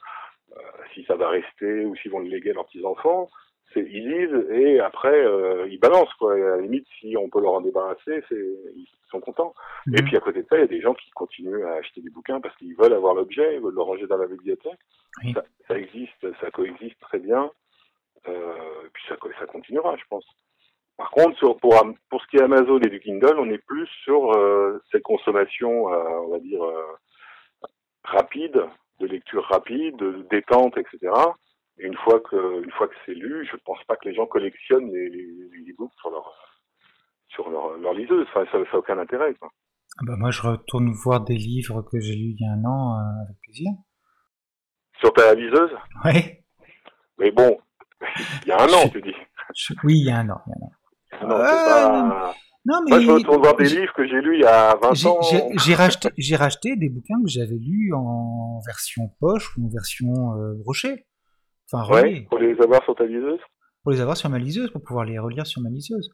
euh, si ça va rester ou s'ils vont le léguer à leurs petits-enfants. Ils lisent et après euh, ils balancent quoi. Et à la limite, si on peut leur en débarrasser, c'est, ils sont contents. Et Mhm. puis à côté de ça, il y a des gens qui continuent à acheter des bouquins parce qu'ils veulent avoir l'objet, ils veulent le ranger dans la bibliothèque. Oui. Ça, ça existe, ça coexiste très bien. Euh, et puis ça, co- ça continuera, je pense. Par contre, sur, pour, ce qui est Amazon et du Kindle, on est plus sur euh, cette consommation, euh, on va dire, euh, rapide, de lecture rapide, de détente, etc. Et une fois que, une fois que c'est lu, je pense pas que les gens collectionnent les, les, les e-books sur leur, sur leur, leur liseuse. Enfin, ça n'a aucun intérêt. Quoi. Ah bah, moi, je retourne voir des livres que j'ai lus il y a un an euh, avec plaisir. Sur ta liseuse, Ouais. mais bon, il y a un an, tu dis. Je- Oui, il y a un an. il y a un an. Non, Ah, c'est pas... Non, mais Moi, je retourne voir des livres que j'ai lus il y a 20 j'ai- ans. j'ai racheté, j'ai racheté des bouquins que j'avais lus en version poche ou en version euh, brochet. Enfin, Ouais, relié. pour les avoir sur ta liseuse. pour les avoir sur ma liseuse, pour pouvoir les relire sur ma liseuse.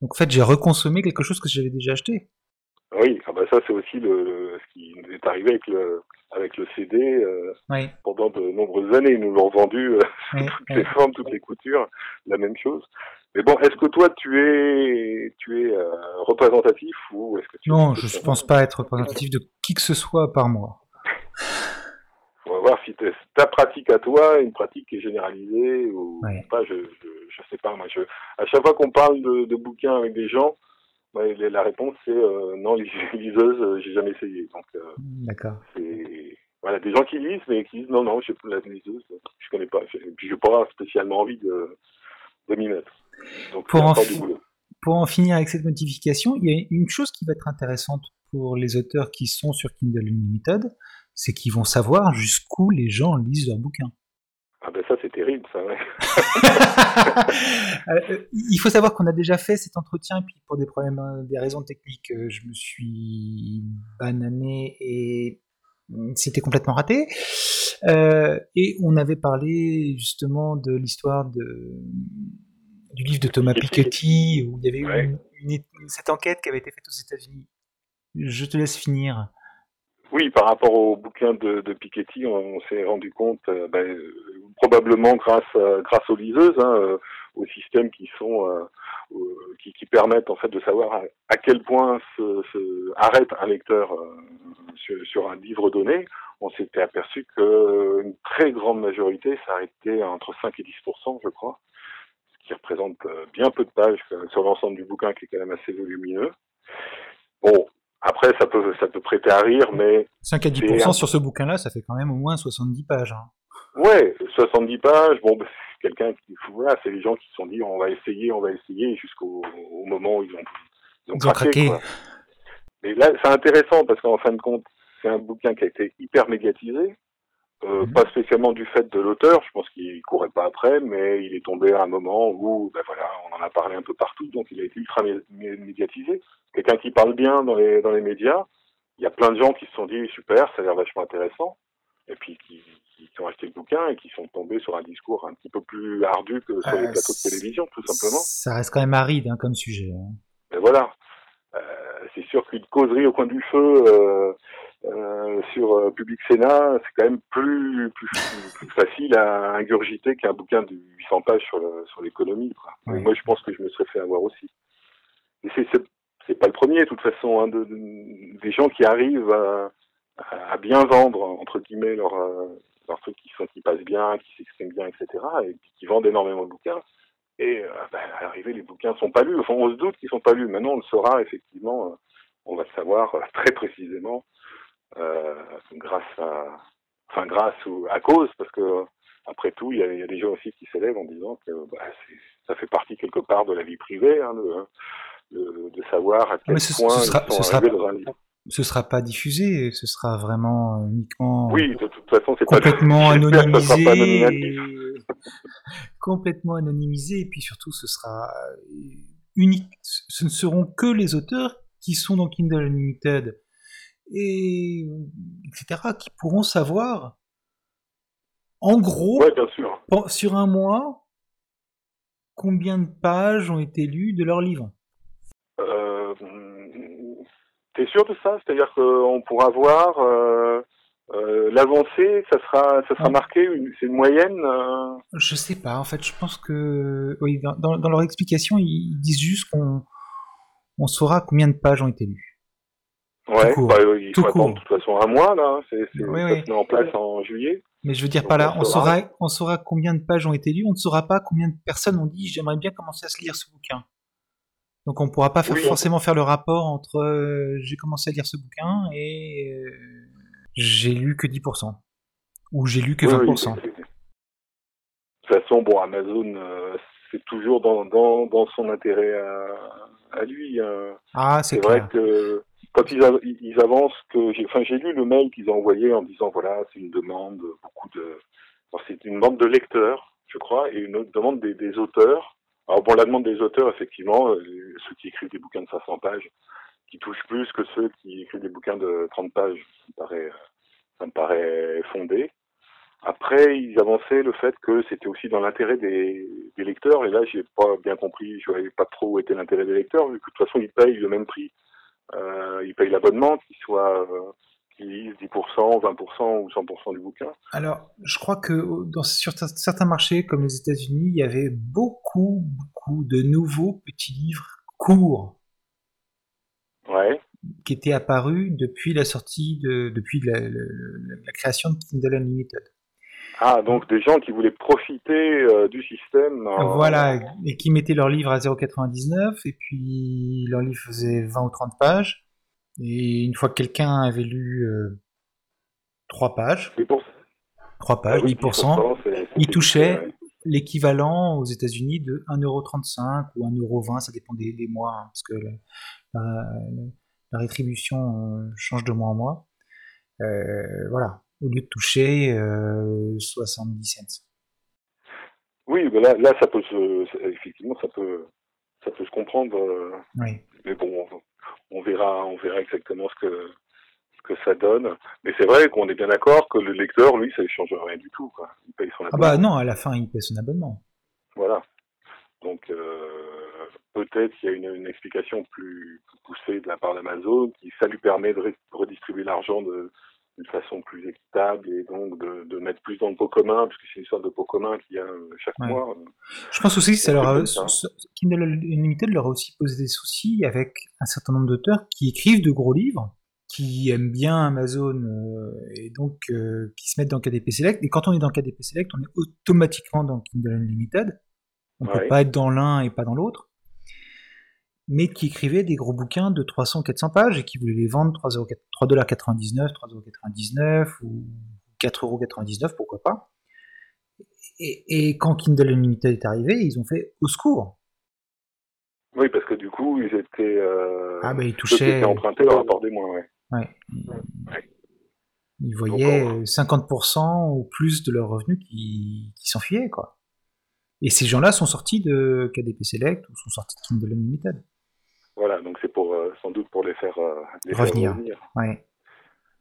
Donc en fait, j'ai reconsommé quelque chose que j'avais déjà acheté. Oui, ah bah ça c'est aussi le, le- ce qui nous est arrivé avec le avec le CD euh, Oui, pendant de nombreuses années. Ils nous l'ont vendu euh, oui, toutes oui. les formes, toutes les coutures, la même chose. Mais bon, est-ce que toi tu es tu es euh, représentatif ou est-ce que tu Non, je ne pense pas être représentatif de qui que ce soit par moi. Voir si ta pratique à toi est une pratique qui est généralisée ou Ouais. pas. Je, je je sais pas. Moi, je à chaque fois qu'on parle de, de bouquins avec des gens, ouais, la réponse c'est euh, non, les (laughs) liseuses, euh, j'ai jamais essayé. Donc euh, D'accord. voilà des gens qui lisent mais qui disent non non pas la liseuse je connais pas et puis j'ai pas spécialement envie de, de m'y mettre donc Pour en fi- Pour en finir avec cette modification, il y a une chose qui va être intéressante pour les auteurs qui sont sur Kindle Unlimited, c'est qu'ils vont savoir jusqu'où les gens lisent leurs bouquins. ah ben ça c'est terrible ça ouais. (laughs) Euh, il faut savoir qu'on a déjà fait cet entretien et puis pour des problèmes, euh, des raisons techniques, euh, je me suis banané et c'était complètement raté. Euh, et on avait parlé justement de l'histoire de du livre de Thomas Piketty où il y avait eu Ouais. une- une é- cette enquête qui avait été faite aux États-Unis. Je te laisse finir. Oui par rapport au bouquin de, de Piketty on, s'est rendu compte euh, ben, euh, probablement grâce à- grâce aux liseuses hein, euh, aux systèmes qui sont euh, euh, qui, qui permettent en fait de savoir à, à quel point se, se arrête un lecteur euh, sur, sur un livre donné on s'était aperçu que une très grande majorité s'arrêtait entre 5 et 10% je crois, ce qui représente euh, bien peu de pages euh, sur l'ensemble du bouquin qui est quand même assez volumineux. Bon, après ça peut ça peut prêter à rire, mais 5 à 10% C'est un- sur ce bouquin-là, ça fait quand même au moins 70 pages. hein. ouais, 70 pages, bon, bah, c'est quelqu'un qui voilà, c'est les gens qui se sont dit on va essayer, on va essayer jusqu'au au moment où ils ont ils ont, Ils ont craqué. Mais là, c'est intéressant parce qu'en fin de compte, c'est un bouquin qui a été hyper médiatisé. Euh, Mhm. Pas spécialement du fait de l'auteur, je pense qu'il courait pas après, mais il est tombé à un moment où, ben voilà, on en a parlé un peu partout, donc il a été ultra mé- mé- médiatisé. Quelqu'un qui parle bien dans les dans les médias, il y a plein de gens qui se sont dit super, ça a l'air vachement intéressant, et puis qui, qui ont acheté le bouquin et qui sont tombés sur un discours un petit peu plus ardu que sur les Euh, plateaux de télévision, tout simplement. Ça reste quand même aride hein, comme sujet. hein. Voilà. Euh, c'est sûr qu'une causerie au coin du feu euh, euh, sur euh, Public Sénat, c'est quand même plus, plus, plus facile à ingurgiter qu'un bouquin de 800 pages sur le- sur l'économie. quoi. Moi, je pense que je me serais fait avoir aussi. Et c'est c'est- c'est pas le premier, de toute façon, hein, de, des gens qui arrivent à, à, bien vendre entre guillemets leurs leur trucs qui sont qui passent bien, qui s'expriment bien, etc. Et qui vendent énormément de bouquins. Et ben, à l'arrivée, les bouquins sont pas lus. Enfin, on se doute qu'ils sont pas lus. Maintenant, on le saura effectivement. on va le savoir très précisément grâce à, enfin grâce ou à cause, parce que après tout, il y, a, y a des gens aussi qui s'élèvent en disant que bah, ça fait partie quelque part de la vie privée, hein, de, savoir à quel ce, point ce sera, ils sont ce sera, dans un livre. Ce sera pas diffusé, ce sera vraiment uniquement. Oui, de toute façon, c'est complètement (laughs) pas, anonymisé. Pas (laughs) complètement anonymisé, et puis surtout, ce sera unique. Ce ne seront que les auteurs qui sont dans Kindle Unlimited et etc. qui pourront savoir en gros ouais, bien sûr. sur un mois combien de pages ont été lues de leur livre. Euh, T'es sûr de ça? C'est-à-dire qu'on pourra voir euh, euh, l'avancée, ça sera, ça sera marqué, c'est une moyenne euh... Je sais pas. En fait, je pense que oui, dans, dans, dans leur explication, ils disent juste qu'on on saura combien de pages ont été lues. Ouais, court. bah, il Tout faut court. attendre de toute façon un mois là, hein. c'est Oui, en place en juillet. Mais je veux dire Donc, par là, on saura. saura, on saura combien de pages ont été lues, on ne saura pas combien de personnes ont dit j'aimerais bien commencer à se lire ce bouquin. Donc on pourra pas faire, Oui, on- forcément faire le rapport entre euh, j'ai commencé à lire ce bouquin et euh, j'ai lu que 10%. Ou j'ai lu que Oui, oui, 20%. c'est- c'est- De toute façon, bon, Amazon, euh, c'est toujours dans, dans, dans son intérêt à, à lui. hein. Ah, c'est vrai que quand ils, av- ils avancent, que j'ai, enfin, j'ai lu le mail qu'ils ont envoyé en disant voilà, c'est une demande, beaucoup de, c'est une demande de lecteurs, je crois, et une autre demande des, des auteurs. Alors bon, la demande des auteurs, effectivement, euh, ceux qui écrivent des bouquins de 500 pages, qui touchent plus que ceux qui écrivent des bouquins de 30 pages, ça me paraît, ça me paraît fondé. Après, ils avançaient le fait que c'était aussi dans l'intérêt des, des lecteurs, et là, j'ai pas bien compris, je voyais pas trop où était l'intérêt des lecteurs, vu que de toute façon, ils payent le même prix. Euh, ils payent l'abonnement, qu'ils soient, euh, qu'ils lisent 10%, 20% ou 100% du bouquin. Alors, je crois que dans, sur certains marchés, comme les États-Unis, il y avait beaucoup, beaucoup de nouveaux petits livres courts Ouais. qui étaient apparus depuis la sortie de, depuis la- la création de Kindle Unlimited. Ah, donc des gens qui voulaient profiter euh, du système. euh, Voilà, et qui mettaient leur livre à 0,99, et puis leur livre faisait 20 ou 30 pages, et une fois que quelqu'un avait lu euh, 3 pages, Et pour- 3 ah pages, oui, 10%, c'est- c'est- il c'est- touchait ouais. l'équivalent aux États-Unis de 1,35€ ou 1,20€, ça dépend des, des mois, hein, parce que la, la- la rétribution euh, change de mois en mois. Euh, voilà, au lieu de toucher euh, 70 cents. Oui, mais là, là, ça peut se, effectivement, ça peut, ça peut se comprendre. euh, Oui. mais bon, on, verra, on verra exactement ce que, ce que ça donne. Mais c'est vrai qu'on est bien d'accord que le lecteur, lui, ça ne change rien du tout. Quoi. Il paye son Ah abonnement. bah non, à la fin, il paie son abonnement. Voilà. Donc euh, peut-être qu'il y a une, une explication plus, poussée de la part d'Amazon, qui ça lui permet de re- redistribuer l'argent de d'une façon plus équitable et donc de, de mettre plus dans le pot commun, puisque c'est une sorte de pot commun qu'il y a euh, chaque Ouais. mois. Je pense aussi que ça leur a, Kindle Unlimited leur a aussi posé des soucis avec un certain nombre d'auteurs qui écrivent de gros livres, qui aiment bien Amazon euh, et donc euh, qui se mettent dans KDP Select. Et quand on est dans KDP Select, on est automatiquement dans Kindle Unlimited. On peut Ouais. pas être dans l'un et pas dans l'autre. Mais qui écrivaient des gros bouquins de 300-400 pages et qui voulaient les vendre 3,99$, 3,99$ ou 4,99€, pourquoi pas. Et, et quand Kindle Unlimited est arrivé, ils ont fait au secours. Oui, parce que du coup, ils étaient. Euh, Ah bah ils touchaient, étaient empruntés leur apportaient moins, ouais. ouais, ils, Ouais. ils voyaient Donc, euh, 50% ou plus de leurs revenus qui, qui s'enfuyaient quoi. Et ces gens-là sont sortis de KDP Select ou sont sortis de Kindle Unlimited. Voilà, donc c'est pour euh, sans doute pour les faire, euh, les faire Revenir. Ouais.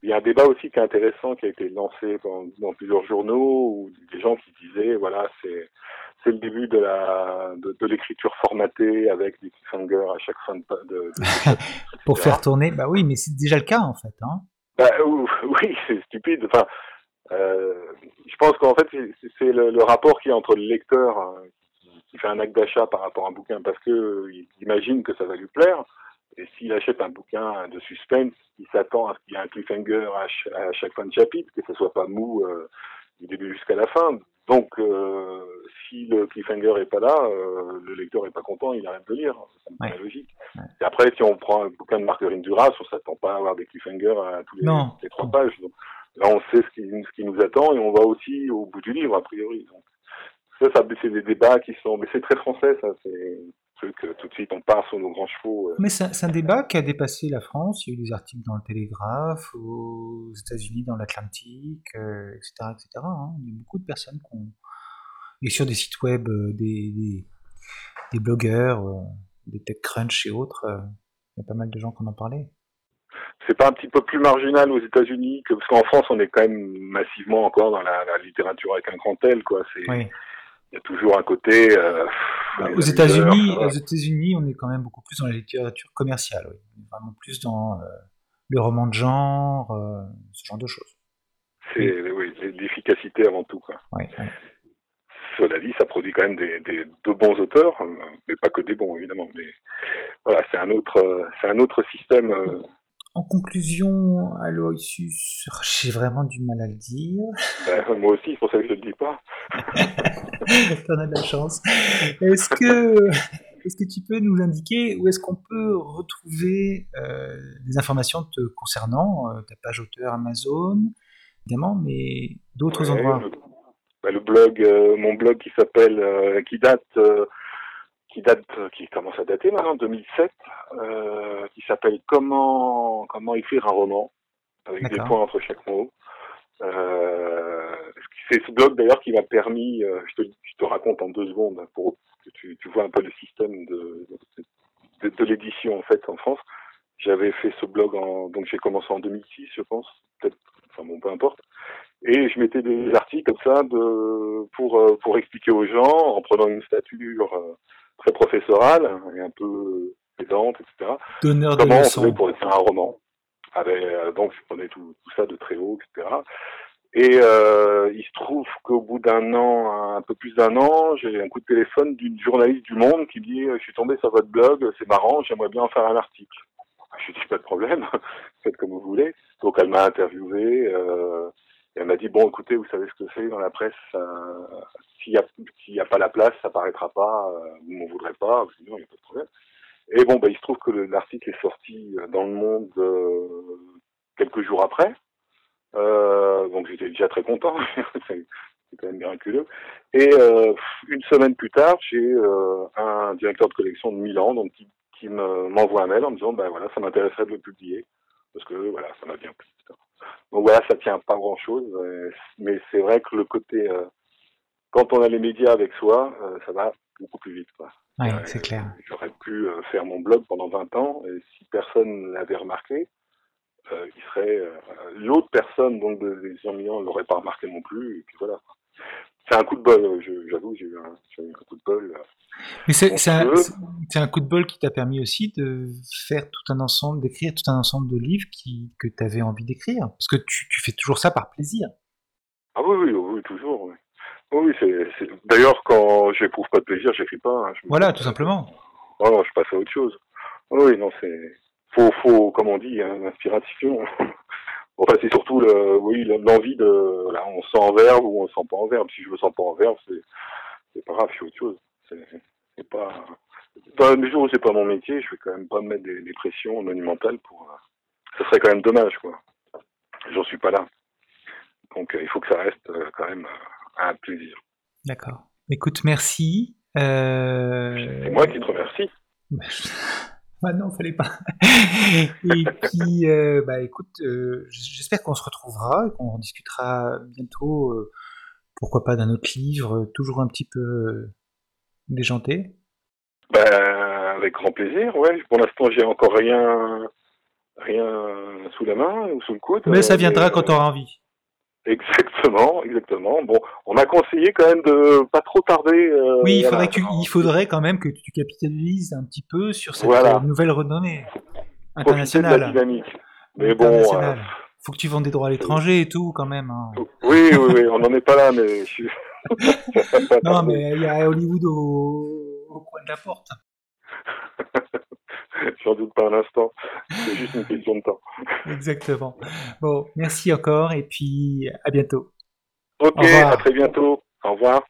Il y a un débat aussi qui est intéressant qui a été lancé dans, dans plusieurs journaux où des gens qui disaient voilà c'est c'est le début de la de, de l'écriture formatée avec des cliffhangers à chaque fin de, pa- de, de (laughs) Pour faire tourner, bah oui, mais c'est déjà le cas en fait. Hein. Bah, ou- (laughs) oui, c'est stupide. Enfin, je pense qu'en fait, c'est- le, le rapport qu'il y a entre le lecteur hein, qui, fait un acte d'achat par rapport à un bouquin parce que euh, il imagine que ça va lui plaire, Et s'il achète un bouquin de suspense, il s'attend à ce qu'il y ait un cliffhanger à, chaque fin de chapitre, que ce soit pas mou euh, du début jusqu'à la fin. Donc, euh, si le cliffhanger est pas là, euh, le lecteur est pas content, il arrête de lire. Ça me paraît logique. Et après, si on prend un bouquin de Marguerite Duras, on s'attend pas à avoir des cliffhangers à tous les, trois pages. Donc, là, on sait ce qui, nous attend et on va aussi au bout du livre, a priori. Ça, ça c'est des débats qui sont, mais c'est très français, ça. C'est que tout de suite on part sur nos grands chevaux. Euh. Mais c'est un débat qui a dépassé la France. Il y a eu des articles dans le Télégraphe, aux États-Unis dans l'Atlantique, etc., euh, etc. Hein. Il y a beaucoup de personnes qui ont. Et sur des sites web, euh, des, des, blogueurs, des TechCrunch et autres, il y a pas mal de gens qui en ont parlé. C'est pas un petit peu plus marginal aux États-Unis que parce qu'en France on est quand même massivement encore dans la, littérature avec un grand L quoi. C'est oui il y a toujours un côté. Euh, bah, aux États-Unis, aux États-Unis, on est quand même beaucoup plus dans la littérature commerciale, oui. On est vraiment plus dans euh, le roman de genre, euh, ce genre de choses. C'est oui, l'efficacité avant tout, quoi. Oui, Cela dit, ça produit quand même des, des, de bons auteurs, mais pas que des bons évidemment. Mais voilà, c'est un autre, c'est un autre système en conclusion, Aloysius, j'ai vraiment du mal à le dire. Ben, moi aussi, c'est pour ça que je ne le dis pas. (laughs) T'en as de la chance. Est-ce que, est-ce que tu peux nous indiquer où est-ce qu'on peut retrouver euh, des informations te concernant euh, ta page auteur Amazon, évidemment, mais d'autres endroits? le, ben, le blog, euh, mon blog qui s'appelle, qui date qui date, qui commence à dater maintenant, 2007, euh, qui s'appelle Comment comment écrire un roman avec des points entre chaque mot. Euh, c'est ce blog d'ailleurs qui m'a permis, euh, je, te, je, te, raconte en deux secondes pour que tu, tu vois un peu le système de, de, de l'édition en fait en France. J'avais fait ce blog en, donc j'ai commencé en 2006 je pense, peut-être, enfin bon peu importe. Et je mettais des articles comme ça de, pour, euh, pour expliquer aux gens en prenant une stature euh, très professorale et un peu pédante, etc. Donneur Comment on faisait pour écrire un roman? Avec, euh, donc je prenais tout, tout, ça de très haut, etc. Et euh, il se trouve qu'au bout d'un an, un peu plus d'un an, j'ai un coup de téléphone d'une journaliste du Monde qui dit « Je suis tombé sur votre blog, c'est marrant, j'aimerais bien en faire un article. » Je dit « Pas de problème, (laughs) faites comme vous voulez. » Donc elle m'a interviewé. Euh, et elle m'a dit bon, écoutez, vous savez ce que c'est dans la presse. Euh, s'il n'y a, a pas la place, ça paraîtra pas. Euh, vous m'en voudrez pas. Sinon, il n'y a pas de problème. Et bon, bah, il se trouve que l'article est sorti dans le Monde euh, quelques jours après. Euh, donc j'étais déjà très content. (laughs) c'est quand même miraculeux. Et euh, une semaine plus tard, j'ai un directeur de collection de Milan, donc qui, qui m'envoie un mail en me disant ben voilà, ça m'intéresserait de le publier parce que voilà, ça m'a bien plu. Donc voilà, ça tient pas grand chose, euh, mais c'est vrai que le côté euh, quand on a les médias avec soi, euh, ça va beaucoup plus vite. Quoi. Oui, c'est clair. J'aurais pu faire mon blog pendant 20 ans, et si personne l'avait remarqué, il serait l'autre personne, donc les gens millions, l'aurait pas remarqué non plus, et puis voilà. C'est un coup de bol, j'avoue, j'ai eu, eu, un coup de bol. Mais c'est un, coup de bol qui t'a permis aussi de faire tout un ensemble, d'écrire tout un ensemble de livres qui, que tu avais envie d'écrire? Parce que tu, tu, fais toujours ça par plaisir. Ah oui, oui, oui toujours. Oui, oui c'est, D'ailleurs, quand j'éprouve pas de plaisir, j'écris pas. Hein, voilà, tout simplement. Oh je passe à autre chose. Oui, non, c'est. Faut, faut, comme on dit, hein, l'inspiration. Enfin, c'est surtout le, oui, l'envie de. Là, on sent en verbe ou on sent pas en verbe. Si je me sens pas en verbe, c'est, c'est pas grave, je fais autre chose. C'est pas. Dans la mesure où c'est pas mon métier, je vais quand même pas me mettre des, pressions monumentales pour. Euh, ça serait quand même dommage, quoi. J'en suis pas là. Donc euh, il faut que ça reste euh, quand même un plaisir. D'accord. Écoute, merci. C'est moi qui te remercie. (laughs) Ah non, fallait pas. (laughs) et puis, bah écoute, j'espère qu'on se retrouvera et qu'on discutera bientôt, pourquoi pas d'un autre livre, toujours un petit peu déjanté ben, Avec grand plaisir, ouais. Pour l'instant, j'ai encore rien, rien sous la main ou sous le coude. Mais ça viendra quand tu auras envie. (laughs) Exactement, exactement. Bon, on m'a conseillé quand même de pas trop tarder. Euh, oui, il faudrait, que il faudrait quand même que tu capitalises un petit peu sur cette euh, nouvelle renommée internationale. De la dynamique. Mais bon, euh, faut que tu vendes des droits à l'étranger et tout quand même. Hein. Oui, oui, oui, on n'en est pas là, mais je (laughs) non, mais il y a Hollywood au, coin de la porte. (laughs) (laughs) J'en doute pas un instant. C'est juste une question de temps. (laughs) Exactement. Bon, merci encore et puis à bientôt. Ok, à très bientôt. Au revoir.